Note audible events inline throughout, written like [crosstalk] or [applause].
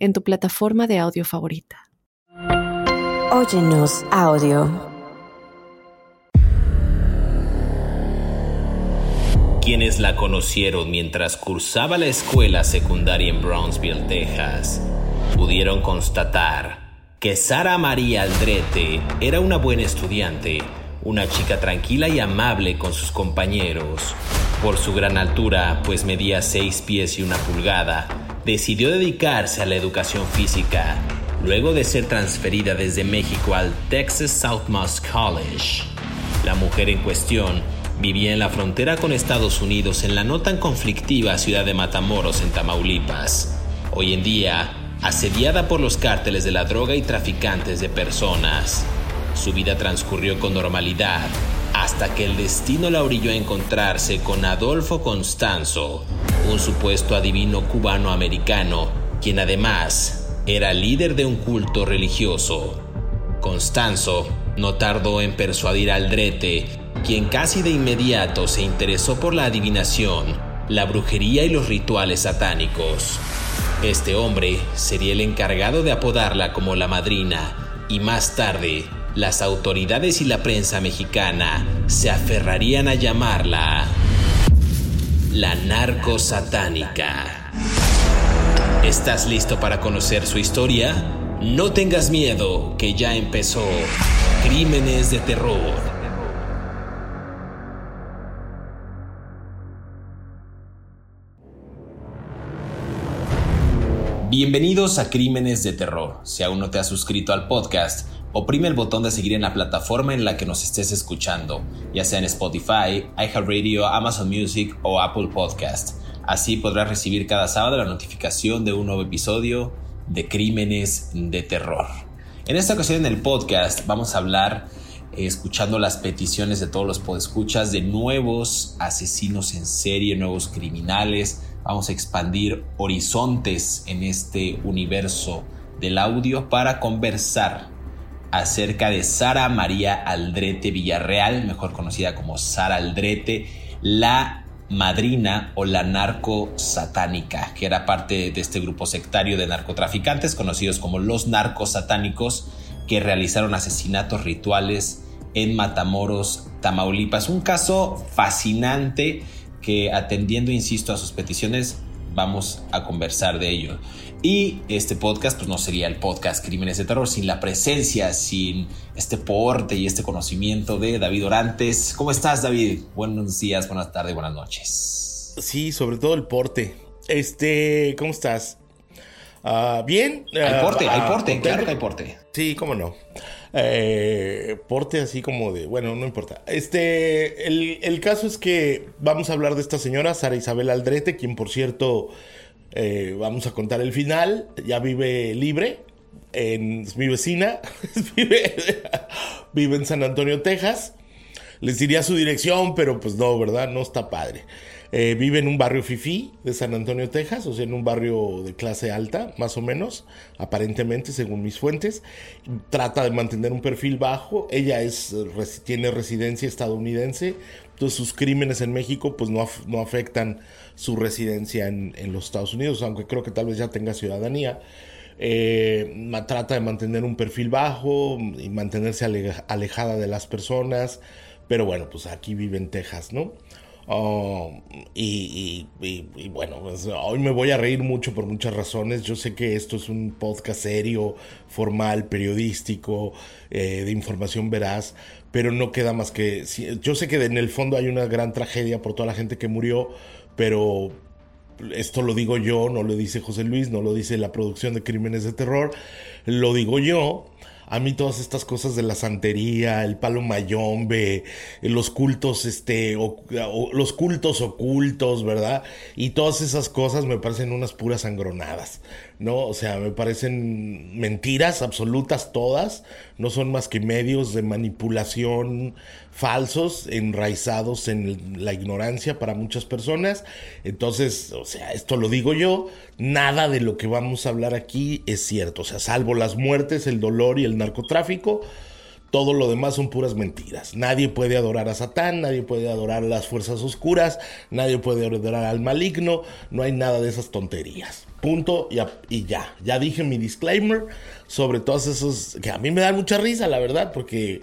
en tu plataforma de audio favorita. Óyenos audio. Quienes la conocieron mientras cursaba la escuela secundaria en Brownsville, Texas, pudieron constatar que Sara María Aldrete era una buena estudiante, una chica tranquila y amable con sus compañeros. Por su gran altura, pues medía seis pies y una pulgada, decidió dedicarse a la educación física, luego de ser transferida desde México al Texas Southmost College. La mujer en cuestión vivía en la frontera con Estados Unidos en la no tan conflictiva ciudad de Matamoros, en Tamaulipas. Hoy en día, asediada por los cárteles de la droga y traficantes de personas. Su vida transcurrió con normalidad hasta que el destino la orilló a encontrarse con Adolfo Constanzo, un supuesto adivino cubano-americano, quien además era líder de un culto religioso. Constanzo no tardó en persuadir a Aldrete, quien casi de inmediato se interesó por la adivinación, la brujería y los rituales satánicos. Este hombre sería el encargado de apodarla como la madrina y más tarde las autoridades y la prensa mexicana se aferrarían a llamarla la narco satánica. ¿Estás listo para conocer su historia? No tengas miedo, que ya empezó Crímenes de Terror. Bienvenidos a Crímenes de Terror. Si aún no te has suscrito al podcast, oprime el botón de seguir en la plataforma en la que nos estés escuchando, ya sea en Spotify, iHeartRadio, Amazon Music o Apple Podcast. Así podrás recibir cada sábado la notificación de un nuevo episodio de Crímenes de Terror. En esta ocasión en el podcast vamos a hablar eh, escuchando las peticiones de todos los podescuchas de nuevos asesinos en serie, nuevos criminales. Vamos a expandir horizontes en este universo del audio para conversar acerca de Sara María Aldrete Villarreal, mejor conocida como Sara Aldrete, la madrina o la narco satánica, que era parte de este grupo sectario de narcotraficantes conocidos como los narcos satánicos, que realizaron asesinatos rituales en Matamoros, Tamaulipas. Un caso fascinante que atendiendo, insisto, a sus peticiones, vamos a conversar de ello. Y este podcast, pues no sería el podcast Crímenes de Terror sin la presencia, sin este porte y este conocimiento de David Orantes. ¿Cómo estás, David? Buenos días, buenas tardes, buenas noches. Sí, sobre todo el porte. Este, ¿cómo estás? Ah, bien. Hay porte, hay ah, porte, claro que hay porte. Sí, cómo no. Eh, porte así como de, bueno, no importa. Este, el, el, caso es que vamos a hablar de esta señora, Sara Isabel Aldrete, quien por cierto eh, vamos a contar el final. Ya vive libre. En, es mi vecina. [laughs] vive, vive en San Antonio, Texas. Les diría su dirección, pero pues no, ¿verdad? No está padre. Eh, vive en un barrio fifí de San Antonio, Texas, o sea, en un barrio de clase alta, más o menos, aparentemente, según mis fuentes. Trata de mantener un perfil bajo. Ella es, tiene residencia estadounidense, entonces sus crímenes en México pues no, no afectan su residencia en, los Estados Unidos, aunque creo que tal vez ya tenga ciudadanía. Eh, trata de mantener un perfil bajo y mantenerse alejada de las personas, pero bueno, pues aquí vive en Texas, ¿no? Oh, y, bueno, pues, hoy me voy a reír mucho por muchas razones. Yo sé que esto es un podcast serio, formal, periodístico, eh, de información veraz, pero no queda más que... Yo sé que en el fondo hay una gran tragedia por toda la gente que murió, pero esto lo digo yo, no lo dice José Luis, no lo dice la producción de Crímenes de Terror, lo digo yo. A mí todas estas cosas de la santería, el palo mayombe, los cultos, este, los cultos ocultos, ¿verdad? Y todas esas cosas me parecen unas puras sangronadas. ¿No? O sea, me parecen mentiras absolutas todas, no son más que medios de manipulación falsos, enraizados en la ignorancia para muchas personas. Entonces, o sea, esto lo digo yo, nada de lo que vamos a hablar aquí es cierto, o sea, salvo las muertes, el dolor y el narcotráfico. Todo lo demás son puras mentiras. Nadie puede adorar a Satán, nadie puede adorar a las fuerzas oscuras, nadie puede adorar al maligno, no hay nada de esas tonterías. Punto y, ya. Ya dije mi disclaimer sobre todos esos que a mí me dan mucha risa, la verdad, porque,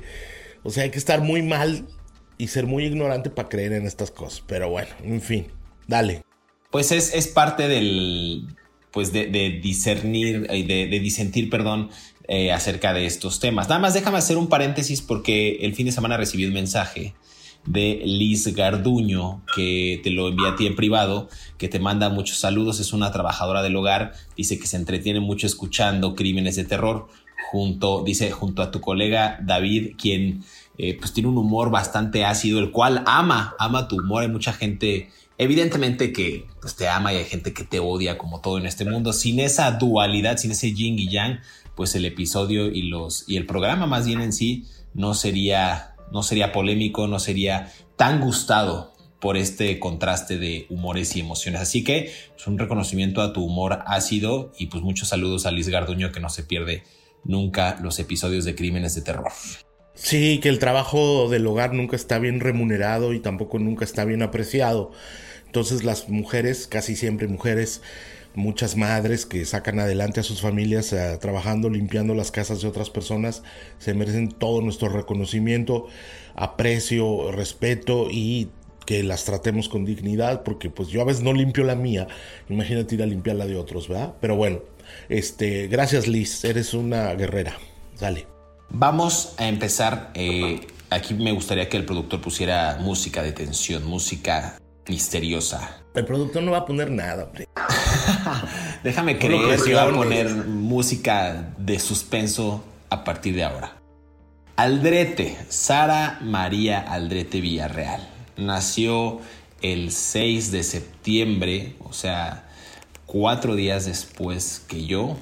o sea, hay que estar muy mal y ser muy ignorante para creer en estas cosas. Pero bueno, en fin, dale. Pues es, es parte del, pues de, discernir, de, de disentir, perdón, eh, acerca de estos temas. Nada más déjame hacer un paréntesis porque el fin de semana recibí un mensaje de Liz Garduño, que te lo envía a ti en privado, que te manda muchos saludos, es una trabajadora del hogar, dice que se entretiene mucho escuchando crímenes de terror, junto, dice, junto a tu colega David, quien eh, pues tiene un humor bastante ácido, el cual ama, ama tu humor, hay mucha gente Evidentemente que pues, te ama y hay gente que te odia como todo en este mundo. Sin esa dualidad, sin ese yin y yang, pues el episodio y los y el programa más bien en sí no sería no sería polémico, no sería tan gustado por este contraste de humores y emociones. Así que es pues, un reconocimiento a tu humor ácido y pues muchos saludos a Liz Garduño que no se pierde nunca los episodios de crímenes de terror. Sí, que el trabajo del hogar nunca está bien remunerado y tampoco nunca está bien apreciado. Entonces las mujeres, casi siempre mujeres, muchas madres que sacan adelante a sus familias eh, trabajando, limpiando las casas de otras personas, se merecen todo nuestro reconocimiento, aprecio, respeto y que las tratemos con dignidad, porque pues yo a veces no limpio la mía, imagínate ir a limpiar la de otros, ¿verdad? Pero bueno, este, gracias Liz, eres una guerrera, dale. Vamos a empezar, eh, aquí me gustaría que el productor pusiera música de tensión, música misteriosa. El productor no va a poner nada, hombre. [laughs] Déjame creer que va a poner música de suspenso a partir de ahora. Aldrete, Sara María Aldrete Villarreal. Nació el 6 de septiembre, o sea, cuatro días después que yo,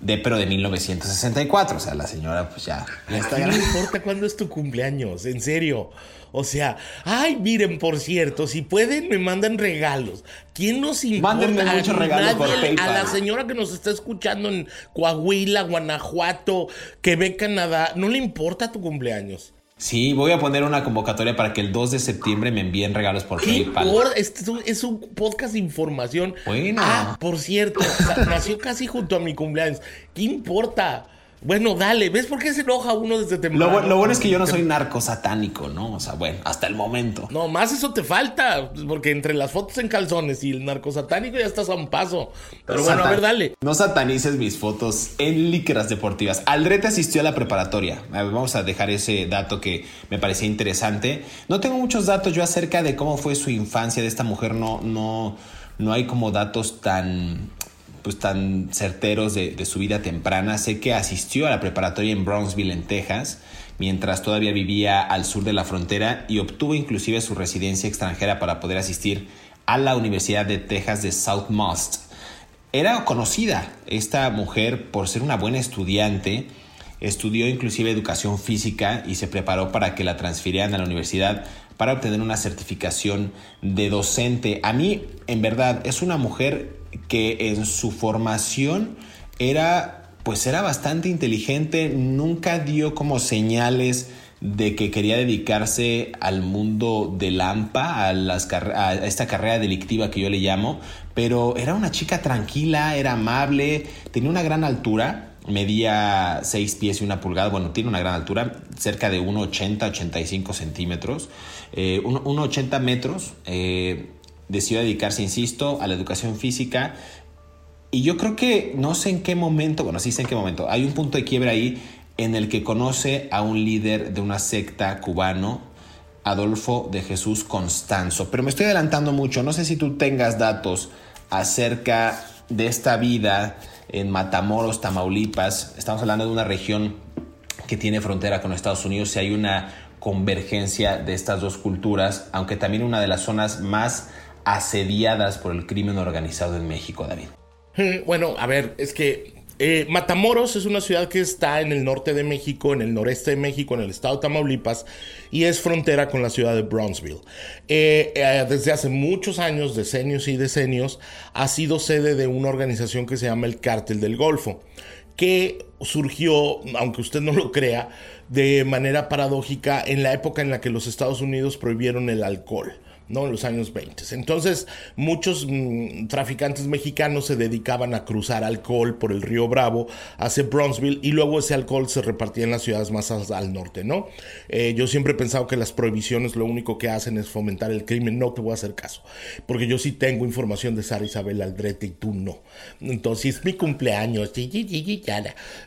de pero de 1964. O sea, la señora pues ya, está. No importa cuándo es tu cumpleaños, en serio. O sea, ay, miren, por cierto, si pueden, me mandan regalos. ¿Quién nos importa? Mándenme muchos regalos por PayPal. A la señora que nos está escuchando en Coahuila, Guanajuato, Quebec, Canadá, no le importa tu cumpleaños. Sí, voy a poner una convocatoria para que el 2 de septiembre me envíen regalos por PayPal. Este es un podcast de información. Bueno. Ah, por cierto, [laughs] nació casi junto a mi cumpleaños. ¿Qué importa? Bueno, dale, ¿ves por qué se enoja uno desde temprano? Lo, bueno es que yo no soy narco satánico, ¿no? O sea, bueno, hasta el momento. No, más eso te falta, porque entre las fotos en calzones y el narco satánico ya estás a un paso. Pero bueno, a ver, dale. No satanices mis fotos en líqueras deportivas. Aldrete asistió a la preparatoria. vamos a dejar ese dato que me parecía interesante. No tengo muchos datos yo acerca de cómo fue su infancia de esta mujer. No, no, no hay como datos tan pues, tan certeros de, su vida temprana. Sé que asistió a la preparatoria en Brownsville, en Texas, mientras todavía vivía al sur de la frontera y obtuvo inclusive su residencia extranjera para poder asistir a la Universidad de Texas de South Most. Era conocida esta mujer por ser una buena estudiante, estudió inclusive educación física y se preparó para que la transfirieran a la universidad para obtener una certificación de docente. A mí, en verdad, es una mujer que en su formación era pues era bastante inteligente, nunca dio como señales de que quería dedicarse al mundo del AMPA, a, a esta carrera delictiva que yo le llamo, pero era una chica tranquila, era amable, tenía una gran altura, medía 6 pies y una pulgada, bueno, tiene una gran altura, cerca de 1,80, 85 centímetros, eh, 1,80 metros. Eh, decidió dedicarse, insisto, a la educación física. Y yo creo que no sé en qué momento, bueno, sí sé en qué momento, hay un punto de quiebra ahí en el que conoce a un líder de una secta cubano, Adolfo de Jesús Constanzo. Pero me estoy adelantando mucho, no sé si tú tengas datos acerca de esta vida en Matamoros, Tamaulipas. Estamos hablando de una región que tiene frontera con Estados Unidos y hay una convergencia de estas dos culturas, aunque también una de las zonas más asediadas por el crimen organizado en México, David. Mm, bueno, a ver, es que eh, Matamoros es una ciudad que está en el norte de México, en el noreste de México, en el estado de Tamaulipas, y es frontera con la ciudad de Brownsville. Eh, eh, desde hace muchos años, decenios y decenios, ha sido sede de una organización que se llama el Cártel del Golfo, que surgió, aunque usted no lo crea, de manera paradójica en la época en la que los Estados Unidos prohibieron el alcohol. ¿No? En los años 20. Entonces, muchos mm, traficantes mexicanos se dedicaban a cruzar alcohol por el río Bravo hacia Bronzeville y luego ese alcohol se repartía en las ciudades más al norte, ¿no? Eh, yo siempre he pensado que las prohibiciones lo único que hacen es fomentar el crimen. No te voy a hacer caso, porque yo sí tengo información de Sara Isabel Aldrete y tú no. Entonces, es mi cumpleaños.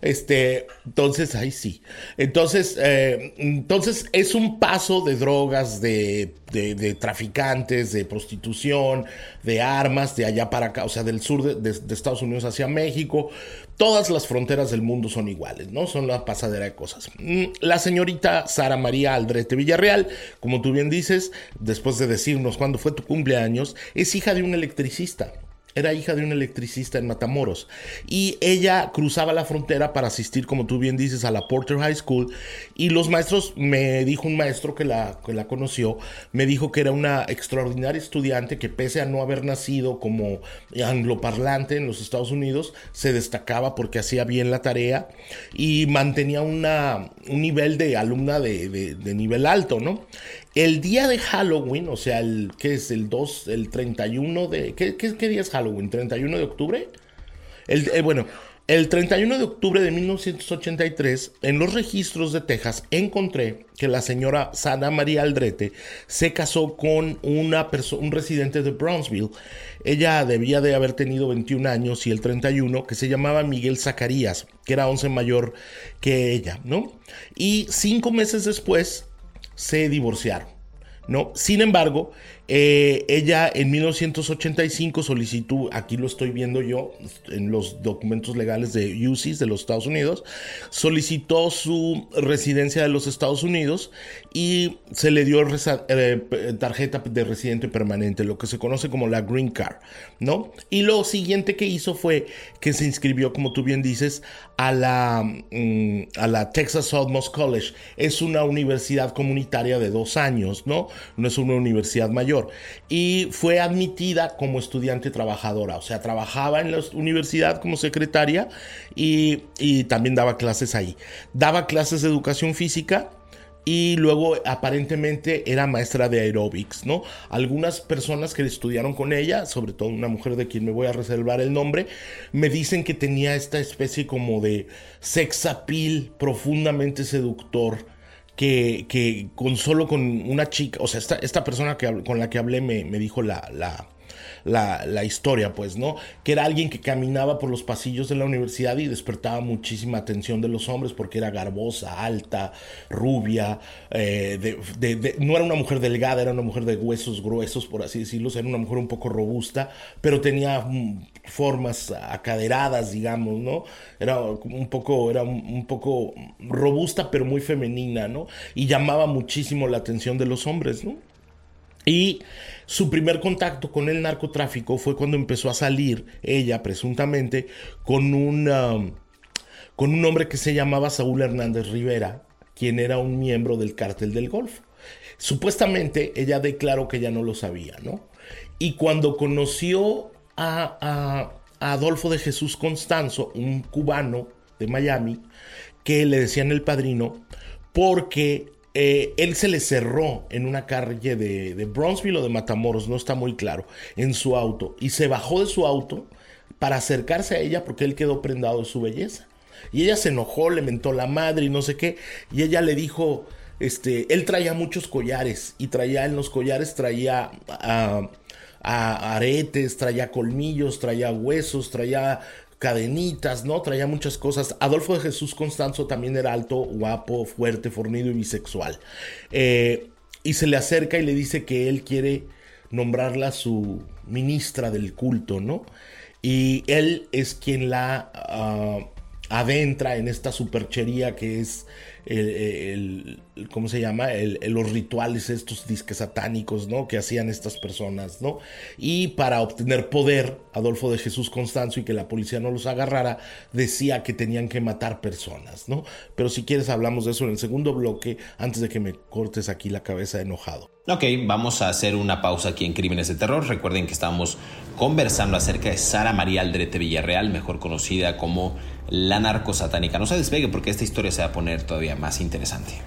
Este, entonces, ahí sí. Entonces, eh, entonces es un paso de drogas, de, de, de de prostitución, de armas, de allá para acá, o sea, del sur de, Estados Unidos hacia México. Todas las fronteras del mundo son iguales, ¿no? Son la pasadera de cosas. Mm, la señorita Sara María Aldrete Villarreal, como tú bien dices, después de decirnos cuándo fue tu cumpleaños, es hija de un electricista. Era hija de un electricista en Matamoros y ella cruzaba la frontera para asistir, como tú bien dices, a la Porter High School y los maestros, me dijo un maestro que la, que la conoció, me dijo que era una extraordinaria estudiante que pese a no haber nacido como angloparlante en los Estados Unidos, se destacaba porque hacía bien la tarea y mantenía una, un nivel de alumna de, de nivel alto, ¿no? El día de Halloween, o sea, el que es el 2, el 31 de... ¿Qué, qué, día es Halloween? ¿31 de octubre? El, eh, bueno, el 31 de octubre de 1983, en los registros de Texas, encontré que la señora Sara María Aldrete se casó con una un residente de Brownsville. Ella debía de haber tenido 21 años y el 31, que se llamaba Miguel Zacarías, que era 11 mayor que ella, ¿no? Y cinco meses después se divorciaron. ¿no? Sin embargo, eh, ella en 1985 solicitó, aquí lo estoy viendo yo en los documentos legales de UCIS de los Estados Unidos, solicitó su residencia de los Estados Unidos y se le dio eh, tarjeta de residente permanente, lo que se conoce como la Green Card, ¿no? Y lo siguiente que hizo fue que se inscribió, como tú bien dices, a la, mm, a la Texas Southmost College. Es una universidad comunitaria de dos años, ¿no? No es una universidad mayor y fue admitida como estudiante trabajadora, o sea, trabajaba en la universidad como secretaria y, y también daba clases ahí. Daba clases de educación física y luego aparentemente era maestra de aeróbics, ¿no? Algunas personas que estudiaron con ella, sobre todo una mujer de quien me voy a reservar el nombre, me dicen que tenía esta especie como de sex appeal profundamente seductor que, que, con solo con una chica, o sea, esta, esta persona que, con la que hablé me, me dijo la, la, la, historia, pues, ¿no? Que era alguien que caminaba por los pasillos de la universidad y despertaba muchísima atención de los hombres porque era garbosa, alta, rubia, eh, no era una mujer delgada, era una mujer de huesos gruesos, por así decirlo, era una mujer un poco robusta, pero tenía mm, formas acaderadas, digamos, ¿no? Era un poco, era un poco robusta, pero muy femenina, ¿no? Y llamaba muchísimo la atención de los hombres, ¿no? Y su primer contacto con el narcotráfico fue cuando empezó a salir ella, presuntamente, con un, um, con un hombre que se llamaba Saúl Hernández Rivera, quien era un miembro del cártel del Golfo. Supuestamente ella declaró que ya no lo sabía, ¿no? Y cuando conoció a, Adolfo de Jesús Constanzo, un cubano de Miami, que le decían el padrino, porque eh, él se le cerró en una calle de, de Bronzeville o de Matamoros, no está muy claro, en su auto. Y se bajó de su auto para acercarse a ella porque él quedó prendado de su belleza. Y ella se enojó, le mentó la madre y no sé qué. Y ella le dijo, este, él traía muchos collares y traía en los collares, traía aretes, traía colmillos, traía huesos, traía cadenitas, ¿no? Traía muchas cosas. Adolfo de Jesús Constanzo también era alto, guapo, fuerte, fornido y bisexual. Eh, y se le acerca y le dice que él quiere nombrarla su ministra del culto, ¿no? Y él es quien la... Ah, adentra en esta superchería que es el, ¿cómo se llama? los rituales estos disques satánicos, ¿no? Que hacían estas personas, ¿no? Y para obtener poder, Adolfo de Jesús Constanzo y que la policía no los agarrara, decía que tenían que matar personas, ¿no? Pero si quieres hablamos de eso en el segundo bloque, antes de que me cortes aquí la cabeza enojado. Ok, vamos a hacer una pausa aquí en Crímenes de Terror. Recuerden que estamos conversando acerca de Sara María Aldrete Villarreal, mejor conocida como la narcosatánica. No se despegue porque esta historia se va a poner todavía más interesante.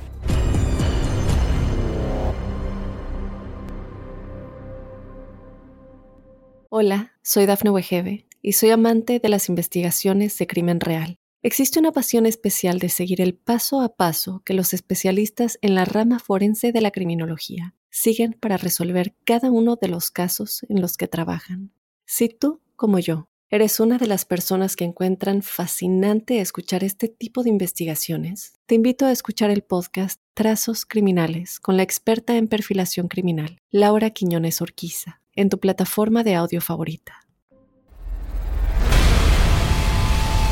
Hola, soy Dafne Wegebe y soy amante de las investigaciones de crimen real. Existe una pasión especial de seguir el paso a paso que los especialistas en la rama forense de la criminología siguen para resolver cada uno de los casos en los que trabajan. Si tú, como yo, ¿Eres una de las personas que encuentran fascinante escuchar este tipo de investigaciones? Te invito a escuchar el podcast Trazos Criminales con la experta en perfilación criminal, Laura Quiñones Orquiza, en tu plataforma de audio favorita.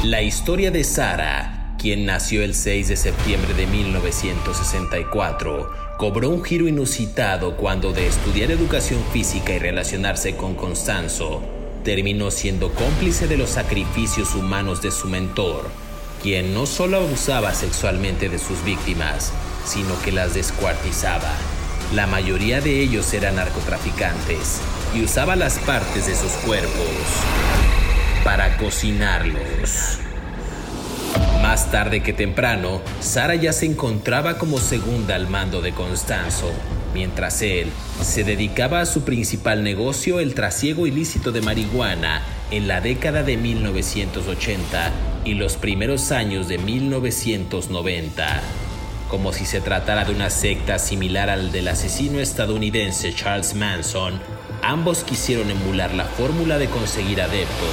La historia de Sara, quien nació el 6 de septiembre de 1964, cobró un giro inusitado cuando de estudiar educación física y relacionarse con Constanzo, terminó siendo cómplice de los sacrificios humanos de su mentor, quien no solo abusaba sexualmente de sus víctimas, sino que las descuartizaba. La mayoría de ellos eran narcotraficantes y usaba las partes de sus cuerpos para cocinarlos. Más tarde que temprano, Sara ya se encontraba como segunda al mando de Constanzo, mientras él se dedicaba a su principal negocio, el trasiego ilícito de marihuana, en la década de 1980 y los primeros años de 1990. Como si se tratara de una secta similar al del asesino estadounidense Charles Manson, ambos quisieron emular la fórmula de conseguir adeptos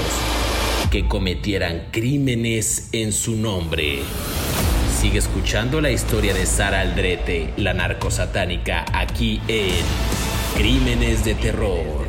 que cometieran crímenes en su nombre. Sigue escuchando la historia de Sara Aldrete, la narcosatánica, aquí en Crímenes de Terror.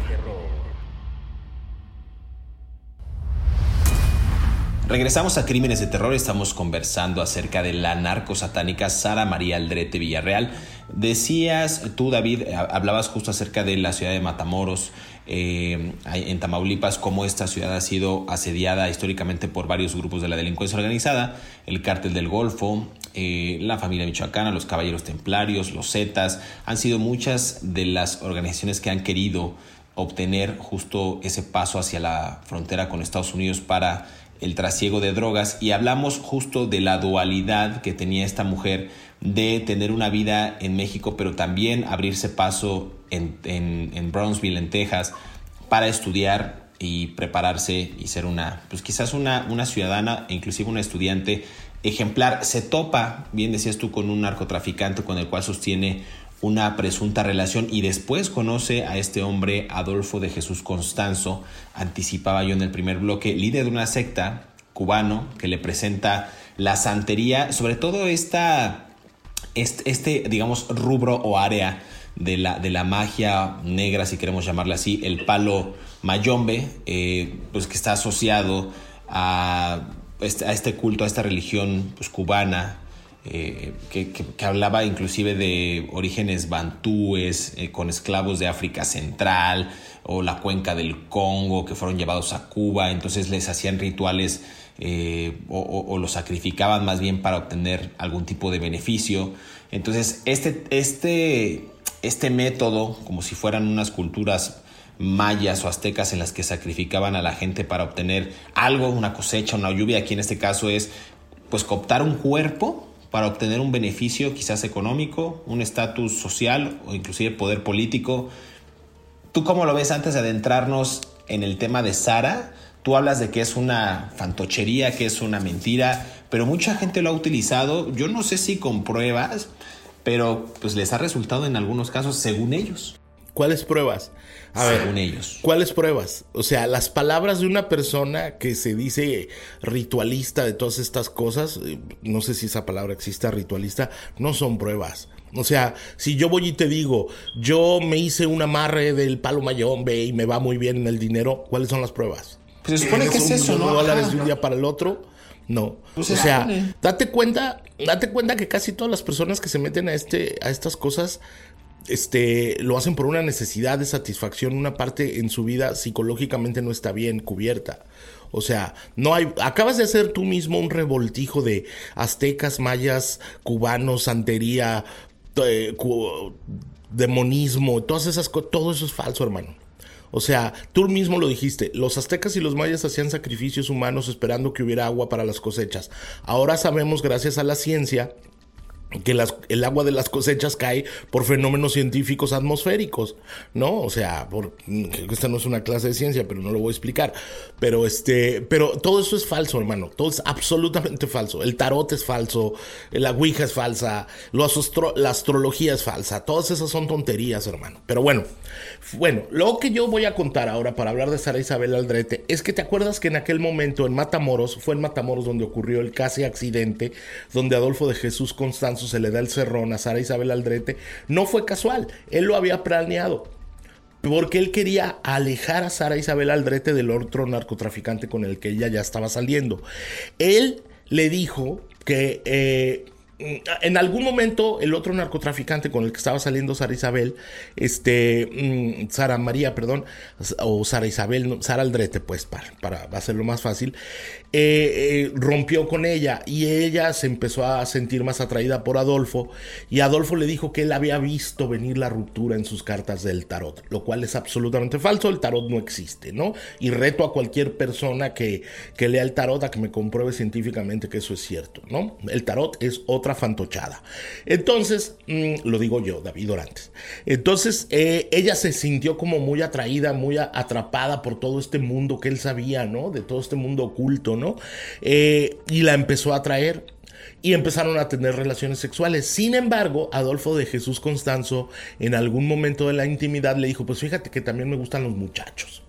Regresamos a Crímenes de Terror, estamos conversando acerca de la narcosatánica Sara María Aldrete Villarreal. Decías tú, David, hablabas justo acerca de la ciudad de Matamoros, eh, en Tamaulipas, cómo esta ciudad ha sido asediada históricamente por varios grupos de la delincuencia organizada, el cártel del Golfo, eh, la familia michoacana, los caballeros templarios, los Zetas, han sido muchas de las organizaciones que han querido obtener justo ese paso hacia la frontera con Estados Unidos para el trasiego de drogas. Y hablamos justo de la dualidad que tenía esta mujer de tener una vida en México, pero también abrirse paso en, en, Brownsville, en Texas, para estudiar y prepararse y ser una, pues quizás una, una ciudadana e inclusive una estudiante ejemplar. Se topa, bien decías tú, con un narcotraficante con el cual sostiene una presunta relación y después conoce a este hombre Adolfo de Jesús Constanzo, anticipaba yo en el primer bloque, líder de una secta cubano que le presenta la santería, sobre todo esta, este, este digamos, rubro o área de la, de la magia negra, si queremos llamarla así, el palo mayombe, eh, pues que está asociado a este, este culto, a esta religión pues, cubana, eh, que, hablaba inclusive de orígenes bantúes, eh, con esclavos de África Central o la cuenca del Congo que fueron llevados a Cuba, entonces les hacían rituales eh, o, los sacrificaban más bien para obtener algún tipo de beneficio. Entonces este, este, este método, como si fueran unas culturas mayas o aztecas en las que sacrificaban a la gente para obtener algo, una cosecha, una lluvia, aquí en este caso es pues cooptar un cuerpo para obtener un beneficio quizás económico, un estatus social o inclusive poder político. ¿Tú cómo lo ves antes de adentrarnos en el tema de Sara? Tú hablas de que es una fantochería, que es una mentira, pero mucha gente lo ha utilizado, yo no sé si con pruebas, pero pues les ha resultado en algunos casos según ellos. ¿Cuáles pruebas? A Según ellos. ¿Cuáles pruebas? O sea, las palabras de una persona que se dice ritualista de todas estas cosas, eh, no sé si esa palabra existe, ritualista, no son pruebas. O sea, si yo voy y te digo, yo me hice un amarre del palo mayombe y me va muy bien en el dinero, ¿cuáles son las pruebas? Pues se supone que es eso, ¿no? dólares de un día para el otro. No. o sea, date cuenta, date cuenta que casi todas las personas que se meten a este, a estas cosas, este, lo hacen por una necesidad de satisfacción, una parte en su vida psicológicamente no está bien cubierta. O sea, no hay, acabas de hacer tú mismo un revoltijo de aztecas, mayas, cubanos, santería, eh, demonismo, todas esas cosas, todo eso es falso, hermano. O sea, tú mismo lo dijiste, los aztecas y los mayas hacían sacrificios humanos esperando que hubiera agua para las cosechas. Ahora sabemos, gracias a la ciencia, que el agua de las cosechas cae por fenómenos científicos atmosféricos, ¿no? O sea, por, esta no es una clase de ciencia, pero no lo voy a explicar. Pero este, pero todo eso es falso, hermano. Todo es absolutamente falso. El tarot es falso, la ouija es falsa, la astrología es falsa. Todas esas son tonterías, hermano. Pero bueno, bueno, lo que yo voy a contar ahora para hablar de Sara Isabel Aldrete es que te acuerdas que en aquel momento en Matamoros, fue en Matamoros donde ocurrió el casi accidente, donde Adolfo de Jesús Constanzo se le da el cerrón a Sara Isabel Aldrete, no fue casual, él lo había planeado. Porque él quería alejar a Sara Isabel Aldrete del otro narcotraficante con el que ella ya estaba saliendo. Él le dijo que eh, en algún momento el otro narcotraficante con el que estaba saliendo Sara Isabel, este, mm, Sara María, perdón, o Sara Isabel, Sara Aldrete, pues para, para hacerlo más fácil, eh, eh, rompió con ella y ella se empezó a sentir más atraída por Adolfo y Adolfo le dijo que él había visto venir la ruptura en sus cartas del tarot, lo cual es absolutamente falso, el tarot no existe, ¿no? Y reto a cualquier persona que, que lea el tarot a que me compruebe científicamente que eso es cierto, ¿no? El tarot es otra fantochada. Entonces, mm, lo digo yo, David Orantes. Entonces, eh, ella se sintió como muy atraída, muy atrapada por todo este mundo que él sabía, ¿no? De todo este mundo oculto, ¿no? Eh, y la empezó a atraer y empezaron a tener relaciones sexuales. Sin embargo, Adolfo de Jesús Constanzo en algún momento de la intimidad le dijo, pues fíjate que también me gustan los muchachos.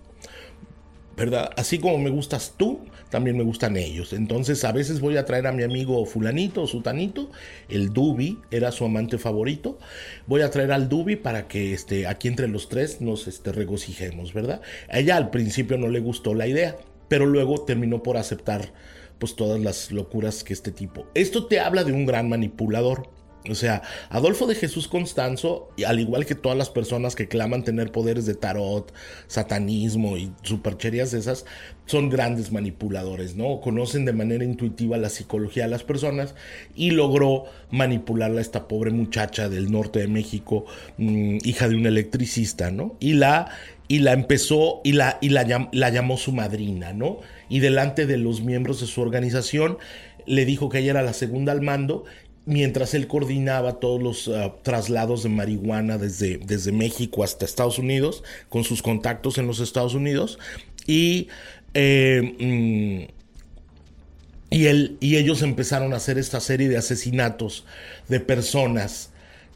¿Verdad? Así como me gustas tú, también me gustan ellos. Entonces a veces voy a traer a mi amigo fulanito o sutanito, el Dubi era su amante favorito. Voy a traer al Dubi para que este, aquí entre los tres nos este, regocijemos, ¿verdad? A ella al principio no le gustó la idea, pero luego terminó por aceptar pues todas las locuras que este tipo. Esto te habla de un gran manipulador. O sea, Adolfo de Jesús Constanzo, al igual que todas las personas que claman tener poderes de tarot, satanismo y supercherías esas, son grandes manipuladores, ¿no? Conocen de manera intuitiva la psicología de las personas y logró manipularla esta pobre muchacha del norte de México, mm, hija de un electricista, ¿no? Y la, y la empezó y, la, y la, la llamó su madrina, ¿no? Y delante de los miembros de su organización le dijo que ella era la segunda al mando mientras él coordinaba todos los ah, traslados de marihuana desde, desde México hasta Estados Unidos, con sus contactos en los Estados Unidos, y, eh, mm, y, él, y ellos empezaron a hacer esta serie de asesinatos de personas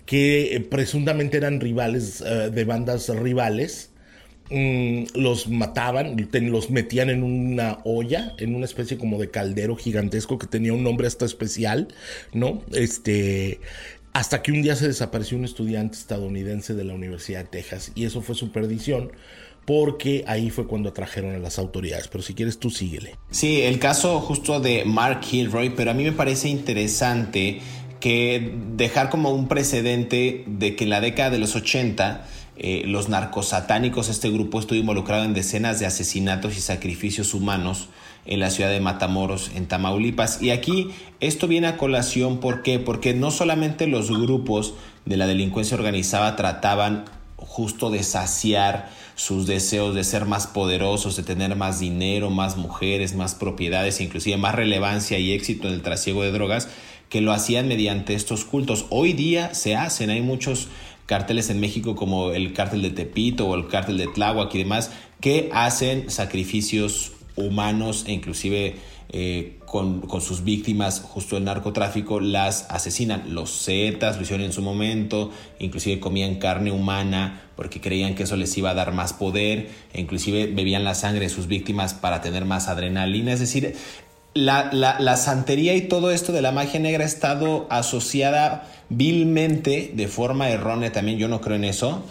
que eh, presuntamente eran rivales ah, de bandas rivales Mm, los mataban, los metían en una olla, en una especie como de caldero gigantesco que tenía un nombre hasta especial, ¿no? Este, hasta que un día se desapareció un estudiante estadounidense de la Universidad de Texas y eso fue su perdición porque ahí fue cuando atrajeron a las autoridades. Pero si quieres tú síguele. Sí, el caso justo de Mark Kilroy, pero a mí me parece interesante que dejar como un precedente de que en la década de los 80 eh, los narcosatánicos, este grupo estuvo involucrado en decenas de asesinatos y sacrificios humanos en la ciudad de Matamoros, en Tamaulipas. Y aquí esto viene a colación, ¿por qué? Porque no solamente los grupos de la delincuencia organizada trataban justo de saciar sus deseos de ser más poderosos, de tener más dinero, más mujeres, más propiedades, inclusive más relevancia y éxito en el trasiego de drogas, que lo hacían mediante estos cultos. Hoy día se hacen, hay muchos cárteles en México como el cártel de Tepito o el cártel de Tláhuac y demás, que hacen sacrificios humanos e inclusive eh, con, sus víctimas, justo el narcotráfico, las asesinan. Los Zetas lo hicieron en su momento, inclusive comían carne humana porque creían que eso les iba a dar más poder, e inclusive bebían la sangre de sus víctimas para tener más adrenalina. Es decir, la, la, santería y todo esto de la magia negra ha estado asociada vilmente, de forma errónea también, yo no creo en eso,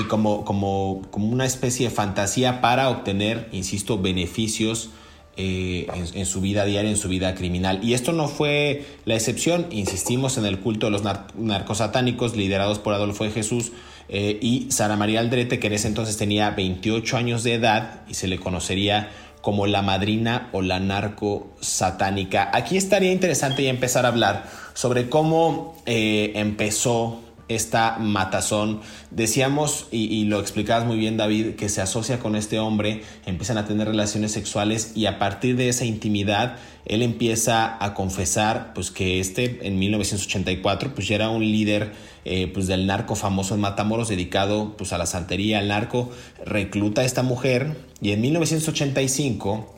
y como, como, como una especie de fantasía para obtener, insisto, beneficios eh, en, su vida diaria, en su vida criminal. Y esto no fue la excepción, insistimos en el culto de los narcosatánicos liderados por Adolfo de Jesús eh, y Sara María Aldrete, que en ese entonces tenía 28 años de edad y se le conocería como la madrina o la narco satánica. Aquí estaría interesante ya empezar a hablar sobre cómo eh, empezó esta matazón. Decíamos, y, lo explicabas muy bien David, que se asocia con este hombre, empiezan a tener relaciones sexuales y a partir de esa intimidad, él empieza a confesar pues que este en 1984 pues ya era un líder eh, pues del narco famoso en Matamoros dedicado pues a la santería, al narco, recluta a esta mujer y en 1985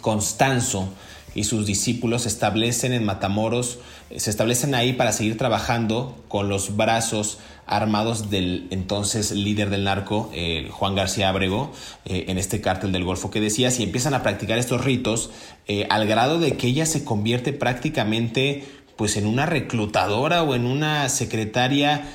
Constanzo y sus discípulos se establecen en Matamoros, eh, se establecen ahí para seguir trabajando con los brazos armados del entonces líder del narco, eh, Juan García Abrego, en este cártel del Golfo que decías, y empiezan a practicar estos ritos al grado de que ella se convierte prácticamente pues en una reclutadora o en una secretaria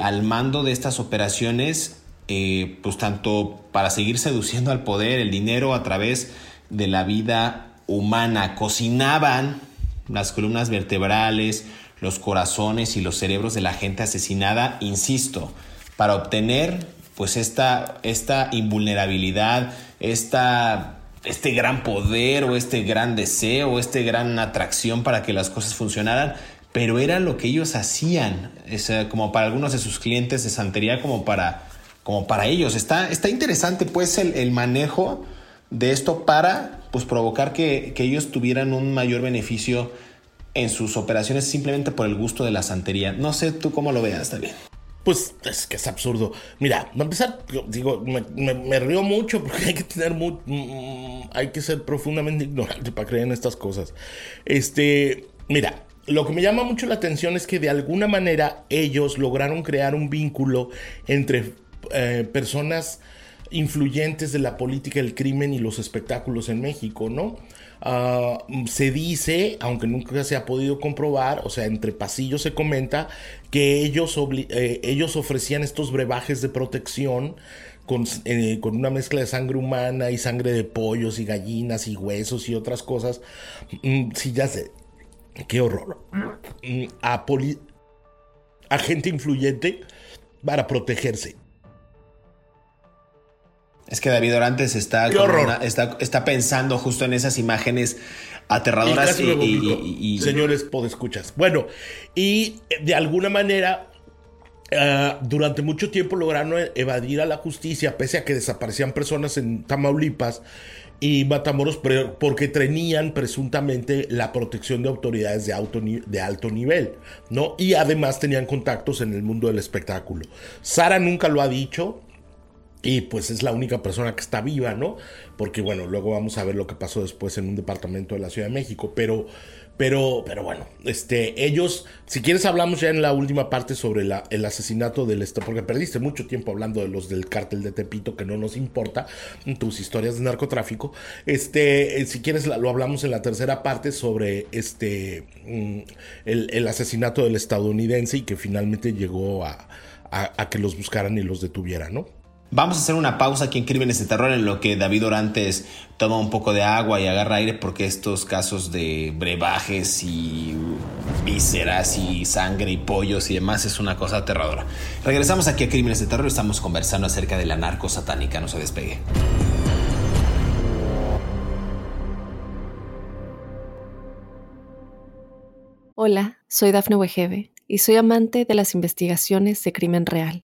al mando de estas operaciones, pues tanto para seguir seduciendo al poder, el dinero a través de la vida humana. Cocinaban las columnas vertebrales, los corazones y los cerebros de la gente asesinada, insisto, para obtener pues esta, esta invulnerabilidad, esta, este gran poder o este gran deseo, o esta gran atracción para que las cosas funcionaran, pero era lo que ellos hacían, es, como para algunos de sus clientes de santería, como para, como para ellos. Está, está interesante pues el, manejo de esto para pues, provocar que, ellos tuvieran un mayor beneficio en sus operaciones simplemente por el gusto de la santería. No sé tú cómo lo veas, bien Pues es que es absurdo. Mira, a empezar, digo, me, río mucho porque [laughs] hay que tener muy, mm, hay que ser profundamente ignorante para creer en estas cosas. Este, mira, lo que me llama mucho la atención es que de alguna manera ellos lograron crear un vínculo entre eh, personas influyentes de la política del crimen y los espectáculos en México, ¿no? Ah, se dice, aunque nunca se ha podido comprobar, o sea, entre pasillos se comenta que ellos, eh, ellos ofrecían estos brebajes de protección con, eh, con, una mezcla de sangre humana y sangre de pollos y gallinas y huesos y otras cosas. Mm, sí, ya sé. Qué horror. Mm, a, a gente influyente para protegerse. Es que David Orantes está, está, está, pensando justo en esas imágenes aterradoras y, señores podescuchas. Bueno, y de alguna manera eh, durante mucho tiempo lograron evadir a la justicia, pese a que desaparecían personas en Tamaulipas y Matamoros porque tenían presuntamente la protección de autoridades de, de alto nivel, ¿no? Y además tenían contactos en el mundo del espectáculo. Sara nunca lo ha dicho, y pues es la única persona que está viva, ¿no? Porque bueno, luego vamos a ver lo que pasó después en un departamento de la Ciudad de México. Pero, pero, pero bueno, este, ellos, si quieres hablamos ya en la última parte sobre la, el asesinato del este, porque perdiste mucho tiempo hablando de los del cártel de Tepito, que no nos importa, tus historias de narcotráfico. Este, eh, si quieres lo hablamos en la tercera parte sobre este, mm, el, el asesinato del estadounidense y que finalmente llegó a, a, a que los buscaran y los detuvieran, ¿no? Vamos a hacer una pausa aquí en Crímenes de Terror en lo que David Orantes toma un poco de agua y agarra aire porque estos casos de brebajes y vísceras y sangre y pollos y demás es una cosa aterradora. Regresamos aquí a Crímenes de Terror estamos conversando acerca de la narco satánica. No se despegue. Hola, soy Dafne Wegebe y soy amante de las investigaciones de crimen real.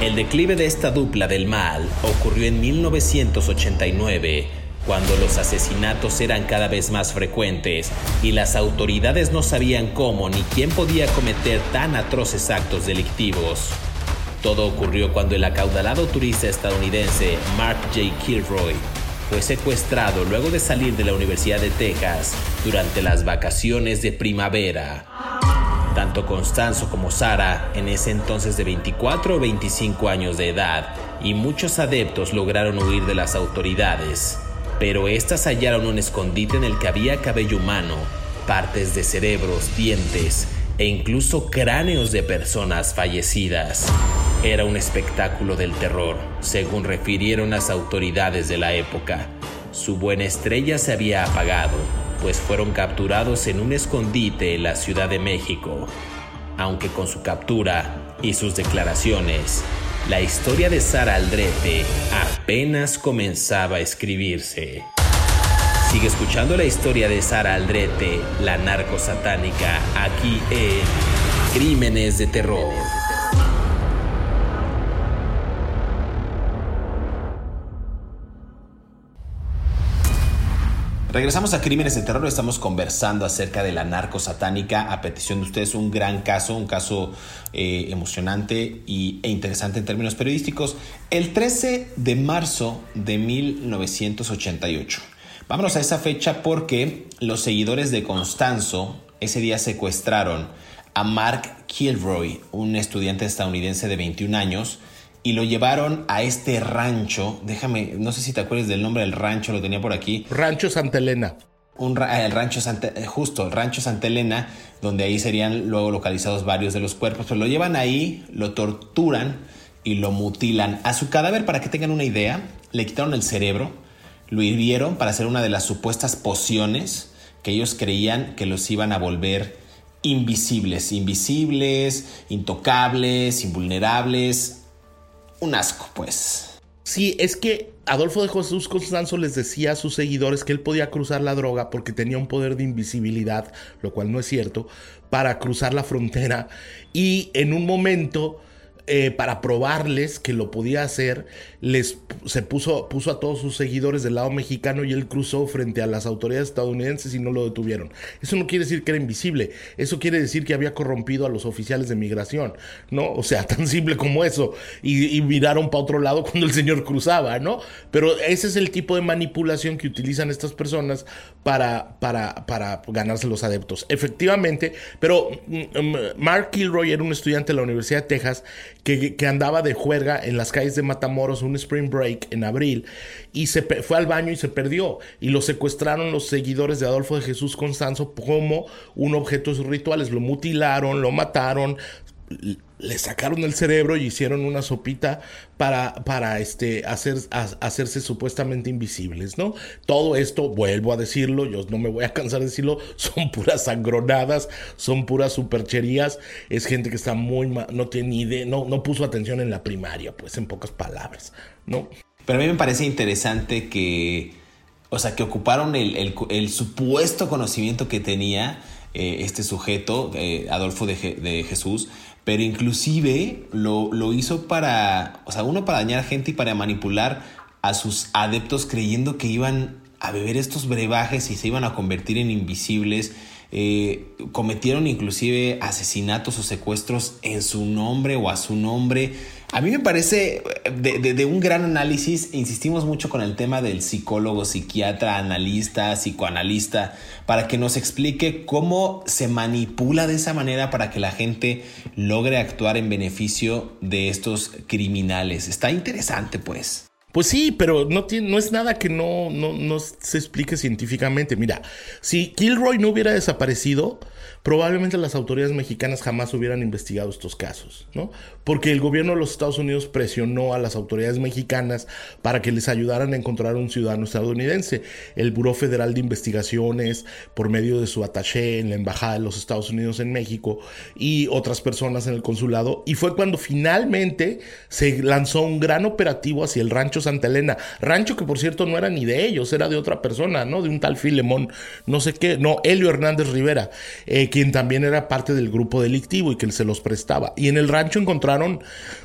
El declive de esta dupla del mal ocurrió en 1989, cuando los asesinatos eran cada vez más frecuentes y las autoridades no sabían cómo ni quién podía cometer tan atroces actos delictivos. Todo ocurrió cuando el acaudalado turista estadounidense Mark J. Kilroy fue secuestrado luego de salir de la Universidad de Texas durante las vacaciones de primavera. Tanto Constanzo como Sara, en ese entonces de 24 o 25 años de edad, y muchos adeptos lograron huir de las autoridades, pero éstas hallaron un escondite en el que había cabello humano, partes de cerebros, dientes e incluso cráneos de personas fallecidas. Era un espectáculo del terror, según refirieron las autoridades de la época. Su buena estrella se había apagado, pues fueron capturados en un escondite en la Ciudad de México. Aunque con su captura y sus declaraciones, la historia de Sara Aldrete apenas comenzaba a escribirse. Sigue escuchando la historia de Sara Aldrete, la narco satánica, aquí en Crímenes de Terror. Regresamos a Crímenes de Terror, estamos conversando acerca de la narco satánica a petición de ustedes, un gran caso, un caso eh, emocionante y, e interesante en términos periodísticos. El 13 de marzo de 1988. Vámonos a esa fecha porque los seguidores de Constanzo ese día secuestraron a Mark Kilroy, un estudiante estadounidense de 21 años, y lo llevaron a este rancho. Déjame, no sé si te acuerdas del nombre del rancho, lo tenía por aquí. Rancho Santa Elena. Un, el rancho Santa, eh, justo, el rancho Santa Elena, donde ahí serían luego localizados varios de los cuerpos. Pero lo llevan ahí, lo torturan y lo mutilan. A su cadáver, para que tengan una idea, le quitaron el cerebro, lo hirvieron para hacer una de las supuestas pociones que ellos creían que los iban a volver invisibles, invisibles, intocables, invulnerables, un asco, pues. Sí, es que Adolfo de Jesús Constanzo les decía a sus seguidores que él podía cruzar la droga porque tenía un poder de invisibilidad, lo cual no es cierto, para cruzar la frontera y en un momento eh, para probarles que lo podía hacer, les se puso, puso a todos sus seguidores del lado mexicano y él cruzó frente a las autoridades estadounidenses y no lo detuvieron. Eso no quiere decir que era invisible, eso quiere decir que había corrompido a los oficiales de migración, ¿no? O sea, [laughs] tan simple como eso. Y, miraron para otro lado cuando el señor cruzaba, ¿no? Pero ese es el tipo de manipulación que utilizan estas personas para, para, para ganarse los adeptos. Efectivamente, pero mm, mm, Mark Kilroy era un estudiante de la Universidad de Texas que, andaba de juerga en las calles de Matamoros un spring break en abril y se fue al baño y se perdió. Y lo secuestraron los seguidores de Adolfo de Jesús Constanzo como un objeto de sus rituales, lo mutilaron, lo mataron, le sacaron el cerebro y hicieron una sopita para, para este, hacer, hacerse supuestamente invisibles, ¿no? Todo esto, vuelvo a decirlo, yo no me voy a cansar de decirlo, [laughs] son puras sangronadas, son puras supercherías, es gente que está muy, no tiene ni idea, no, no puso atención en la primaria, pues en pocas palabras, ¿no? Pero a mí me parece interesante que, o sea, que ocuparon el, supuesto conocimiento que tenía eh, este sujeto, eh, Adolfo de, de Jesús, pero inclusive lo, lo hizo para, o sea, uno para dañar gente y para manipular a sus adeptos creyendo que iban a beber estos brebajes y se iban a convertir en invisibles. Eh, cometieron inclusive asesinatos o secuestros en su nombre o a su nombre. A mí me parece de, un gran análisis, insistimos mucho con el tema del psicólogo, psiquiatra, analista, psicoanalista, para que nos explique cómo se manipula de esa manera para que la gente logre actuar en beneficio de estos criminales. Está interesante, pues. Pues sí, pero no, no es nada que no, no, no se explique científicamente. Mira, si Kilroy no hubiera desaparecido, probablemente las autoridades mexicanas jamás hubieran investigado estos casos, ¿no? Porque el gobierno de los Estados Unidos presionó a las autoridades mexicanas para que les ayudaran a encontrar un ciudadano estadounidense. El Buró Federal de Investigaciones, por medio de su attaché en la Embajada de los Estados Unidos en México y otras personas en el consulado. Y fue cuando finalmente se lanzó un gran operativo hacia el rancho Santa Elena. Rancho que, por cierto, no era ni de ellos, era de otra persona, ¿no? De un tal Filemón, no sé qué, no, Helio Hernández Rivera. Eh, quien también era parte del grupo delictivo y que se los prestaba. Y en el rancho encontraron,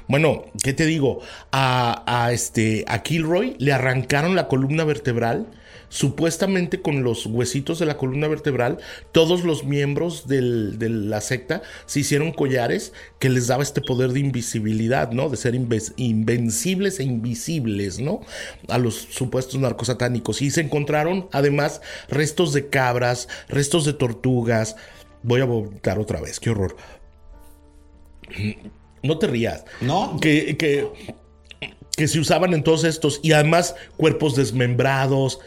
bueno, ¿qué te digo? A, a, este, a Kilroy le arrancaron la columna vertebral supuestamente con los huesitos de la columna vertebral, todos los miembros de la secta se hicieron collares que les daba este poder de invisibilidad, ¿no? De ser invencibles e invisibles, ¿no? A los supuestos narcosatánicos. Y se encontraron además restos de cabras, restos de tortugas. Voy a votar otra vez, qué horror. No te rías. No. Que, que, que se usaban en todos estos. Y además cuerpos desmembrados,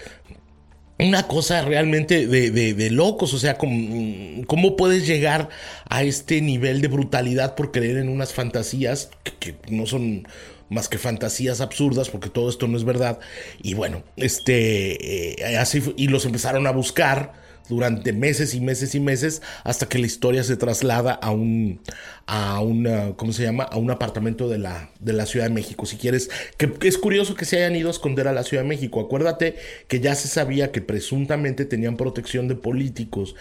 una cosa realmente de, locos, o sea, ¿cómo, puedes llegar a este nivel de brutalidad por creer en unas fantasías que, no son más que fantasías absurdas, porque todo esto no es verdad? Y bueno, este, eh, así, y los empezaron a buscar durante meses y meses y meses hasta que la historia se traslada a un a una ¿cómo se llama? a un apartamento de la de la Ciudad de México. Si quieres, que, es curioso que se hayan ido a esconder a la Ciudad de México. Acuérdate que ya se sabía que presuntamente tenían protección de políticos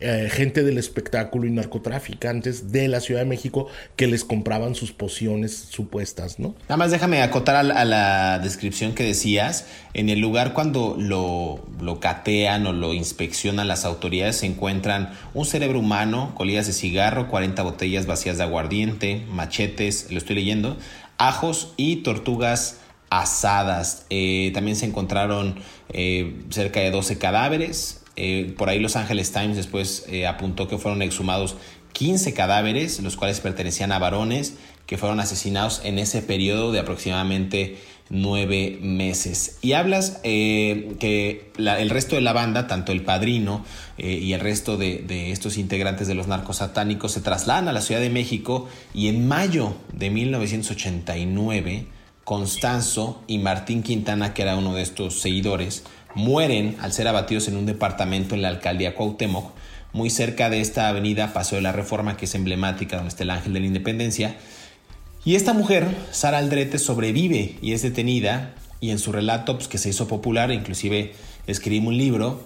eh, gente del espectáculo y narcotraficantes de la Ciudad de México que les compraban sus pociones supuestas, ¿no? Nada más déjame acotar a, la descripción que decías. En el lugar cuando lo, lo catean o lo inspeccionan las autoridades se encuentran un cerebro humano, colillas de cigarro, 40 botellas vacías de aguardiente, machetes, lo estoy leyendo, ajos y tortugas asadas. Eh, también se encontraron eh, cerca de 12 cadáveres, eh, por ahí Los Angeles Times después eh, apuntó que fueron exhumados 15 cadáveres, los cuales pertenecían a varones que fueron asesinados en ese periodo de aproximadamente nueve meses. Y hablas eh, que el resto de la banda, tanto el padrino y el resto de, de, estos integrantes de los narcos satánicos, se trasladan a la Ciudad de México y en mayo de 1989, Constanzo y Martín Quintana, que era uno de estos seguidores, mueren al ser abatidos en un departamento en la alcaldía Cuauhtémoc, muy cerca de esta avenida Paseo de la Reforma, que es emblemática, donde está el Ángel de la Independencia. Y esta mujer, Sara Aldrete, sobrevive y es detenida, y en su relato, pues, que se hizo popular, inclusive escribimos un libro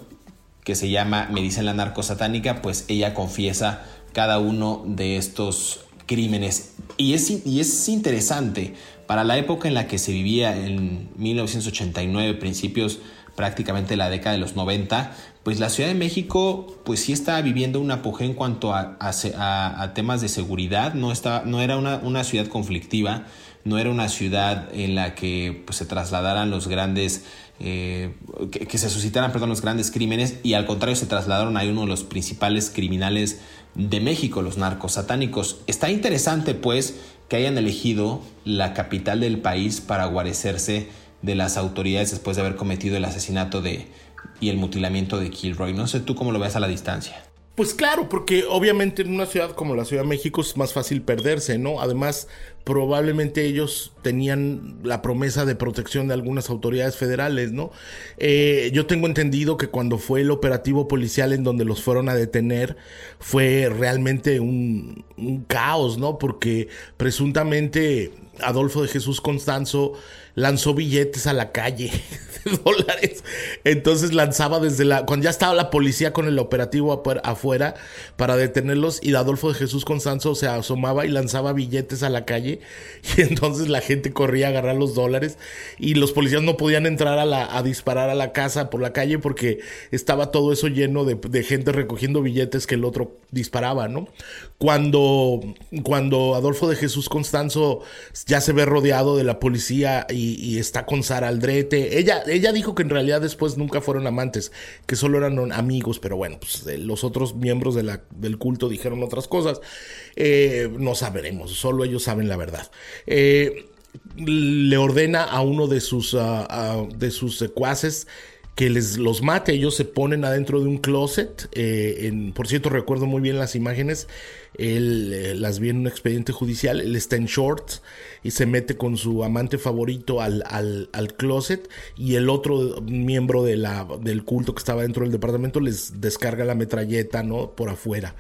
que se llama Me dicen la narco satánica, pues ella confiesa cada uno de estos crímenes. Y es, y es interesante, para la época en la que se vivía en 1989, principios prácticamente la década de los 90, pues la Ciudad de México pues sí está viviendo un apogeo en cuanto a, a, temas de seguridad, no, no era una, ciudad conflictiva, no era una ciudad en la que pues, se trasladaran los grandes, eh, que, se suscitaran perdón, los grandes crímenes y al contrario se trasladaron a uno de los principales criminales de México, los narcos satánicos. Está interesante pues que hayan elegido la capital del país para guarecerse de las autoridades después de haber cometido el asesinato de y el mutilamiento de Kilroy. No sé tú cómo lo ves a la distancia. Pues claro, porque obviamente en una ciudad como la Ciudad de México es más fácil perderse, ¿no? Además, probablemente ellos tenían la promesa de protección de algunas autoridades federales, ¿no? Eh, yo tengo entendido que cuando fue el operativo policial en donde los fueron a detener, fue realmente un, un caos, ¿no? Porque presuntamente Adolfo de Jesús Constanzo lanzó billetes a la calle [laughs] de dólares. Entonces lanzaba desde la. Cuando ya estaba la policía con el operativo afuera para detenerlos, y Adolfo de Jesús Constanzo se asomaba y lanzaba billetes a la calle. [laughs] Y entonces la gente corría a agarrar los dólares. Y los policías no podían entrar a, la, a disparar a la casa por la calle porque estaba todo eso lleno de, de gente recogiendo billetes que el otro disparaba, ¿no? Cuando, cuando Adolfo de Jesús Constanzo ya se ve rodeado de la policía y está con Sara Aldrete. Ella, ella dijo que en realidad después nunca fueron amantes, que solo eran amigos, pero bueno, pues eh, los otros miembros del culto dijeron otras cosas. Eh, no sabremos, solo ellos saben la verdad. Eh, le ordena a uno de sus, de sus secuaces que les los mate. Ellos se ponen adentro de un closet. en, por cierto, recuerdo muy bien las imágenes. Él las vi en un expediente judicial. Él está en shorts y se mete con su amante favorito al, al, closet y el otro miembro de la, del culto que estaba dentro del departamento les descarga la metralleta, ¿no? Por afuera.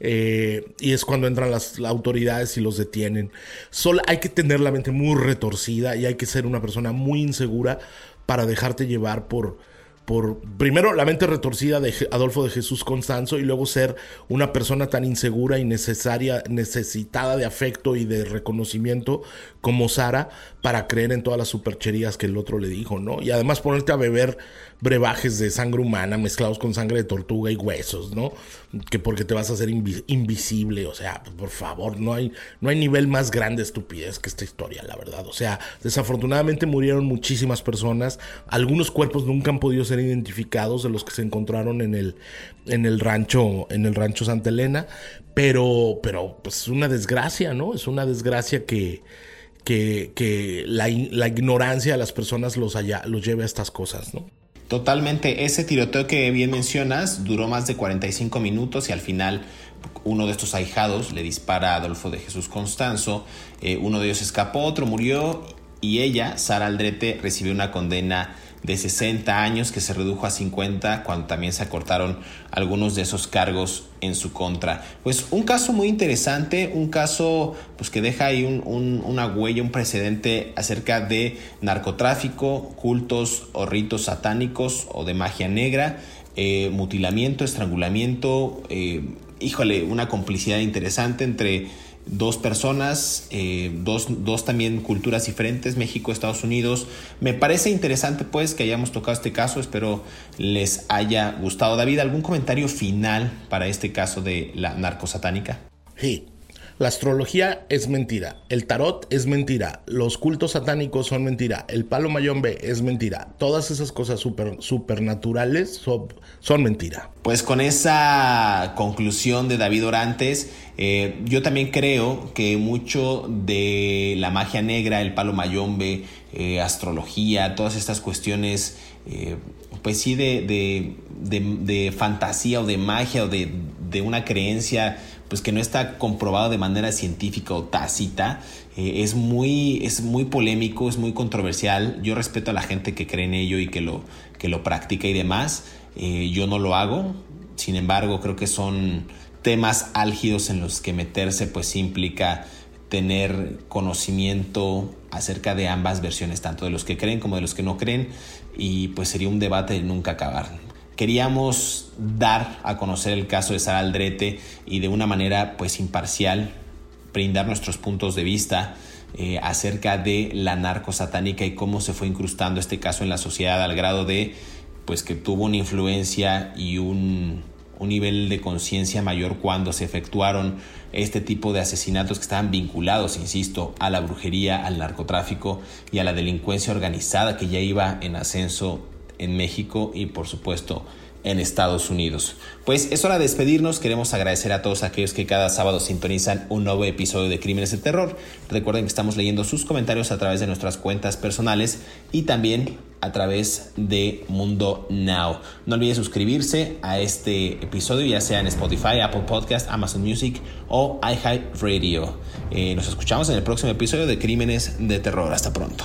Eh, y es cuando entran las, autoridades y los detienen. Solo hay que tener la mente muy retorcida y hay que ser una persona muy insegura para dejarte llevar por por primero la mente retorcida de Adolfo de Jesús Constanzo y luego ser una persona tan insegura y necesaria, necesitada de afecto y de reconocimiento como Sara para creer en todas las supercherías que el otro le dijo, ¿no? Y además ponerte a beber brebajes de sangre humana mezclados con sangre de tortuga y huesos, ¿no? Que porque te vas a hacer invisible, o sea, por favor, no hay, no hay nivel más grande de estupidez que esta historia, la verdad. O sea, desafortunadamente murieron muchísimas personas, algunos cuerpos nunca han podido ser identificados de los que se encontraron en el, en el rancho, en el rancho Santa Elena, pero, pero pues es una desgracia, ¿no? Es una desgracia que, que, que la, la, ignorancia de las personas los, haya, los lleve a estas cosas, ¿no? Totalmente, ese tiroteo que bien mencionas duró más de 45 minutos y al final uno de estos ahijados le dispara a Adolfo de Jesús Constanzo, eh, uno de ellos escapó, otro murió y ella, Sara Aldrete, recibió una condena de 60 años que se redujo a 50 cuando también se acortaron algunos de esos cargos en su contra. Pues un caso muy interesante, un caso pues que deja ahí una huella, un precedente acerca de narcotráfico, cultos o ritos satánicos o de magia negra, eh, mutilamiento, estrangulamiento, eh, híjole, una complicidad interesante entre dos personas, eh, dos, dos, también culturas diferentes, México, Estados Unidos. Me parece interesante pues que hayamos tocado este caso, espero les haya gustado. David, ¿algún comentario final para este caso de la narcosatánica? Sí, la astrología es mentira, el tarot es mentira, los cultos satánicos son mentira, el palo mayombe es mentira, todas esas cosas super, supernaturales son, son mentira. Pues con esa conclusión de David Orantes, eh, yo también creo que mucho de la magia negra, el palo mayombe, eh, astrología, todas estas cuestiones, eh, pues sí, de, de, de, fantasía o de magia o de, de una creencia pues que no está comprobado de manera científica o tácita, eh, es, muy, es muy polémico, es muy controversial. Yo respeto a la gente que cree en ello y que lo, que lo practica y demás. Eh, yo no lo hago, sin embargo creo que son temas álgidos en los que meterse pues implica tener conocimiento acerca de ambas versiones, tanto de los que creen como de los que no creen, y pues sería un debate de nunca acabar queríamos dar a conocer el caso de Sara Aldrete y de una manera pues imparcial brindar nuestros puntos de vista eh, acerca de la narco satánica y cómo se fue incrustando este caso en la sociedad al grado de pues que tuvo una influencia y un, un nivel de conciencia mayor cuando se efectuaron este tipo de asesinatos que estaban vinculados, insisto, a la brujería, al narcotráfico y a la delincuencia organizada que ya iba en ascenso en México y por supuesto en Estados Unidos. Pues es hora de despedirnos. Queremos agradecer a todos aquellos que cada sábado sintonizan un nuevo episodio de Crímenes de Terror. Recuerden que estamos leyendo sus comentarios a través de nuestras cuentas personales y también a través de Mundo Now. No olviden suscribirse a este episodio, ya sea en Spotify, Apple Podcast, Amazon Music o iHeartRadio. Eh, nos escuchamos en el próximo episodio de Crímenes de Terror. Hasta pronto.